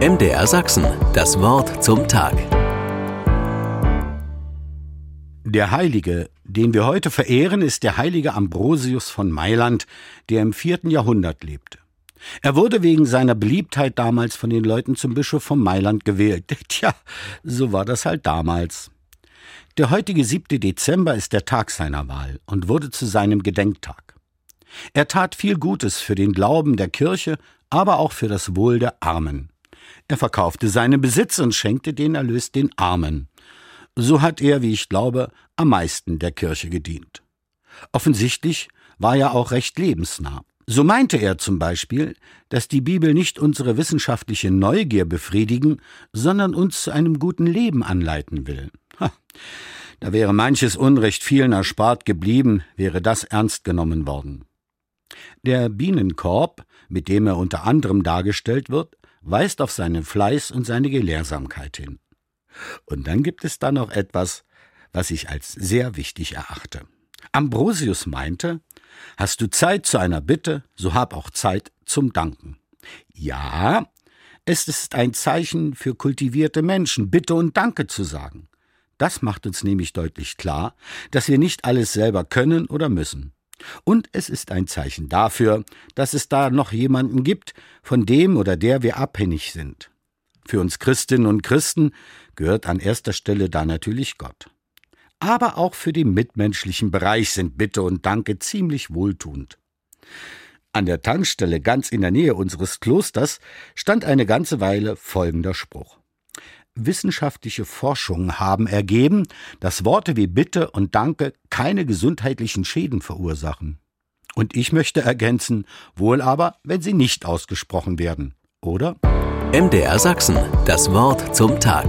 MDR Sachsen, das Wort zum Tag. Der Heilige, den wir heute verehren, ist der heilige Ambrosius von Mailand, der im vierten Jahrhundert lebte. Er wurde wegen seiner Beliebtheit damals von den Leuten zum Bischof von Mailand gewählt. Tja, so war das halt damals. Der heutige 7. Dezember ist der Tag seiner Wahl und wurde zu seinem Gedenktag. Er tat viel Gutes für den Glauben der Kirche, aber auch für das Wohl der Armen. Er verkaufte seinen Besitz und schenkte den Erlös den Armen. So hat er, wie ich glaube, am meisten der Kirche gedient. Offensichtlich war er auch recht lebensnah. So meinte er zum Beispiel, dass die Bibel nicht unsere wissenschaftliche Neugier befriedigen, sondern uns zu einem guten Leben anleiten will. Ha, da wäre manches Unrecht vielen erspart geblieben, wäre das ernst genommen worden. Der Bienenkorb, mit dem er unter anderem dargestellt wird, weist auf seinen Fleiß und seine Gelehrsamkeit hin. Und dann gibt es da noch etwas, was ich als sehr wichtig erachte. Ambrosius meinte, hast du Zeit zu einer Bitte, so hab auch Zeit zum Danken. Ja, es ist ein Zeichen für kultivierte Menschen, Bitte und Danke zu sagen. Das macht uns nämlich deutlich klar, dass wir nicht alles selber können oder müssen. Und es ist ein Zeichen dafür, dass es da noch jemanden gibt, von dem oder der wir abhängig sind. Für uns Christinnen und Christen gehört an erster Stelle da natürlich Gott. Aber auch für den mitmenschlichen Bereich sind Bitte und Danke ziemlich wohltuend. An der Tankstelle ganz in der Nähe unseres Klosters stand eine ganze Weile folgender Spruch. Wissenschaftliche Forschungen haben ergeben, dass Worte wie Bitte und Danke keine gesundheitlichen Schäden verursachen. Und ich möchte ergänzen, wohl aber, wenn sie nicht ausgesprochen werden, oder? MDR Sachsen, das Wort zum Tag.